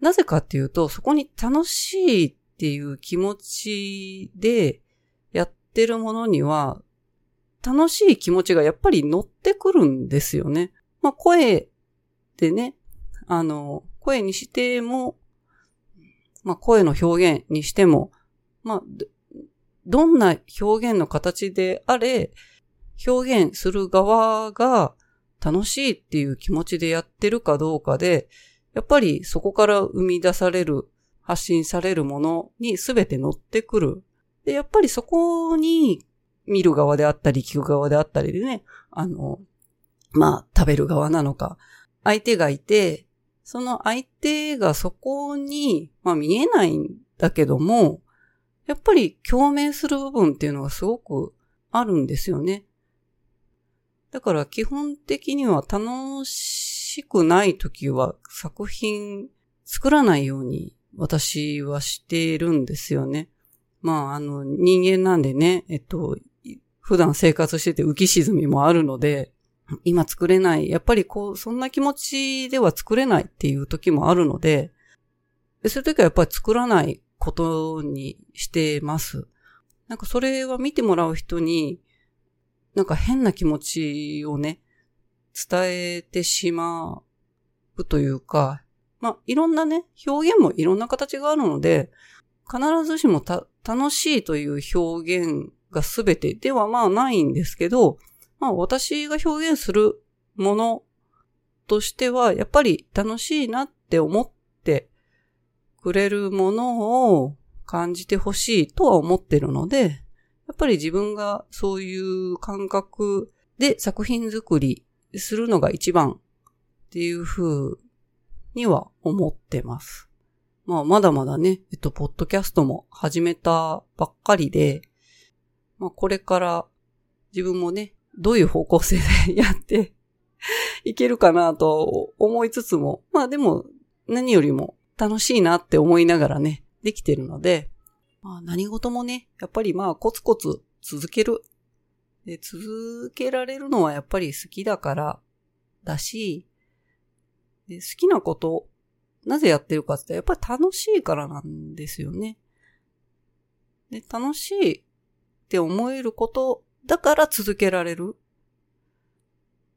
なぜかっていうと、そこに楽しいっていう気持ちでやってるものには、楽しい気持ちがやっぱり乗ってくるんですよね。まあ声でね、あの、声にしても、まあ声の表現にしても、まあ、どんな表現の形であれ、表現する側が楽しいっていう気持ちでやってるかどうかで、やっぱりそこから生み出される、発信されるものに全て乗ってくる。で、やっぱりそこに見る側であったり聞く側であったりでね、あの、まあ食べる側なのか、相手がいて、その相手がそこに、まあ見えないんだけども、やっぱり共鳴する部分っていうのがすごくあるんですよね。だから基本的には楽しくない時は作品作らないように私はしているんですよね。まあ、あの、人間なんでね、えっと、普段生活してて浮き沈みもあるので、今作れない。やっぱりこう、そんな気持ちでは作れないっていう時もあるので、そういう時はやっぱり作らないことにしてます。なんかそれは見てもらう人に、なんか変な気持ちをね、伝えてしまうというか、まあ、いろんなね、表現もいろんな形があるので、必ずしも楽しいという表現が全てではまあないんですけど、まあ私が表現するものとしては、やっぱり楽しいなって思ってくれるものを感じてほしいとは思ってるので、やっぱり自分がそういう感覚で作品作りするのが一番っていう風には思ってます。まあ、まだまだね、えっと、ポッドキャストも始めたばっかりで、まあ、これから自分もね、どういう方向性でやっていけるかなと思いつつも、まあでも何よりも楽しいなって思いながらね、できてるので、まあ何事もね、やっぱりまあコツコツ続ける。で、続けられるのはやっぱり好きだからだし、で好きなこと、なぜやってるかってやっぱり楽しいからなんですよね。で、楽しいって思えることだから続けられる。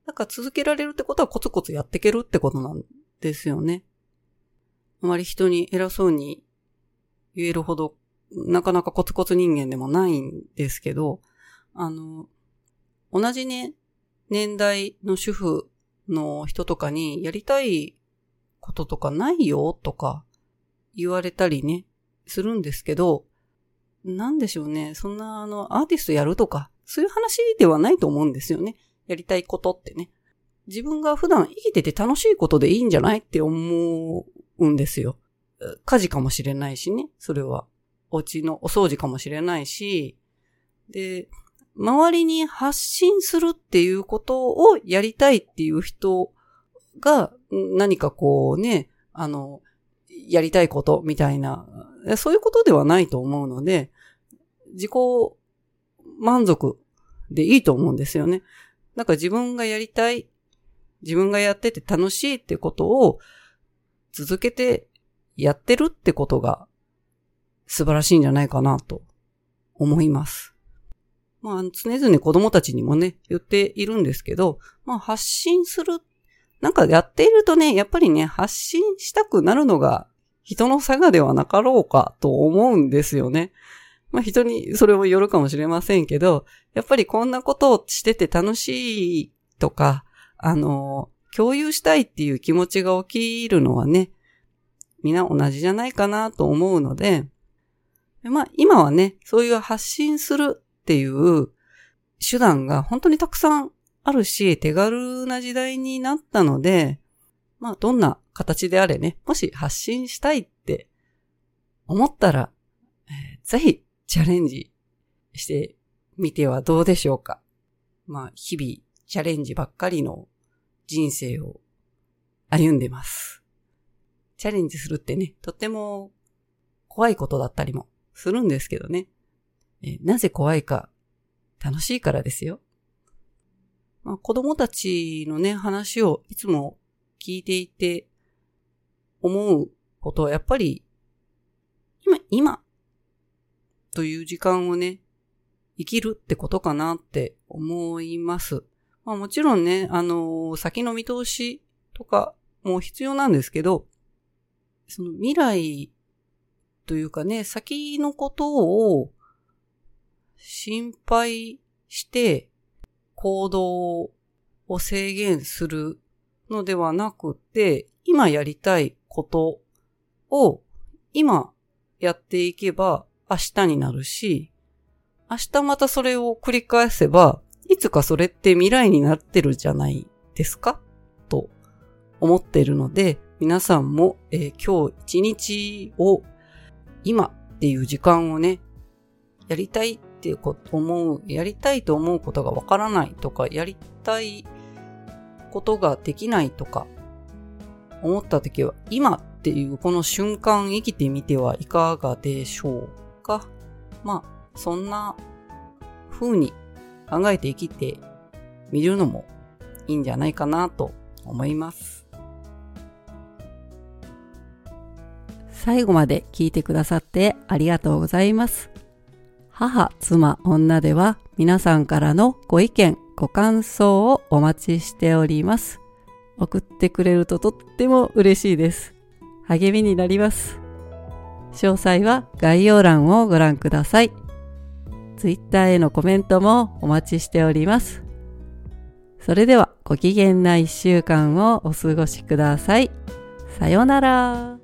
だから続けられるってことはコツコツやっていけるってことなんですよね。あまり人に偉そうに言えるほど、なかなかコツコツ人間でもないんですけど、あの、同じね、年代の主婦の人とかにやりたいこととかないよとか言われたりね、するんですけど、なんでしょうね。そんなあの、アーティストやるとか、そういう話ではないと思うんですよね。やりたいことってね。自分が普段生きてて楽しいことでいいんじゃないって思うんですよ。家事かもしれないしね。それは。お家のお掃除かもしれないし。で、周りに発信するっていうことをやりたいっていう人が何かこうね、あの、やりたいことみたいな、そういうことではないと思うので、自己満足でいいと思うんですよね。なんか自分がやりたい、自分がやってて楽しいってことを続けてやってるってことが素晴らしいんじゃないかなと思います。まあ、常々子供たちにもね、言っているんですけど、まあ発信する、なんかやっているとね、やっぱりね、発信したくなるのが人の差がではなかろうかと思うんですよね。まあ人にそれもよるかもしれませんけど、やっぱりこんなことをしてて楽しいとか、あの、共有したいっていう気持ちが起きるのはね、みんな同じじゃないかなと思うので、まあ今はね、そういう発信するっていう手段が本当にたくさんあるし、手軽な時代になったので、まあどんな形であれね、もし発信したいって思ったら、えー、ぜひチャレンジしてみてはどうでしょうか。まあ日々チャレンジばっかりの人生を歩んでます。チャレンジするってね、とっても怖いことだったりもするんですけどね。えなぜ怖いか、楽しいからですよ。まあ、子供たちのね、話をいつも聞いていて思うことはやっぱり、今、今、という時間をね、生きるってことかなって思います。まあもちろんね、あのー、先の見通しとかも必要なんですけど、その未来というかね、先のことを心配して行動を制限するのではなくて、今やりたいことを今やっていけば明日になるし、明日またそれを繰り返せば、いつかそれって未来になってるじゃないですか？と思っているので、皆さんも、えー、今日一日を今っていう時間をね、やりたいってこと思う、やりたいと思うことがわからないとか、やりたいことができないとか、思った時は、今っていうこの瞬間生きてみてはいかがでしょうか？まあ、そんな風に考えて生きてみるのもいいんじゃないかなと思います。最後まで聞いてくださってありがとうございます。母、妻、女では皆さんからのご意見、ご感想をお待ちしております。送ってくれるととっても嬉しいです。励みになります。詳細は概要欄をご覧ください。Twitter へのコメントもお待ちしております。それではご機嫌な一週間をお過ごしください。さようなら。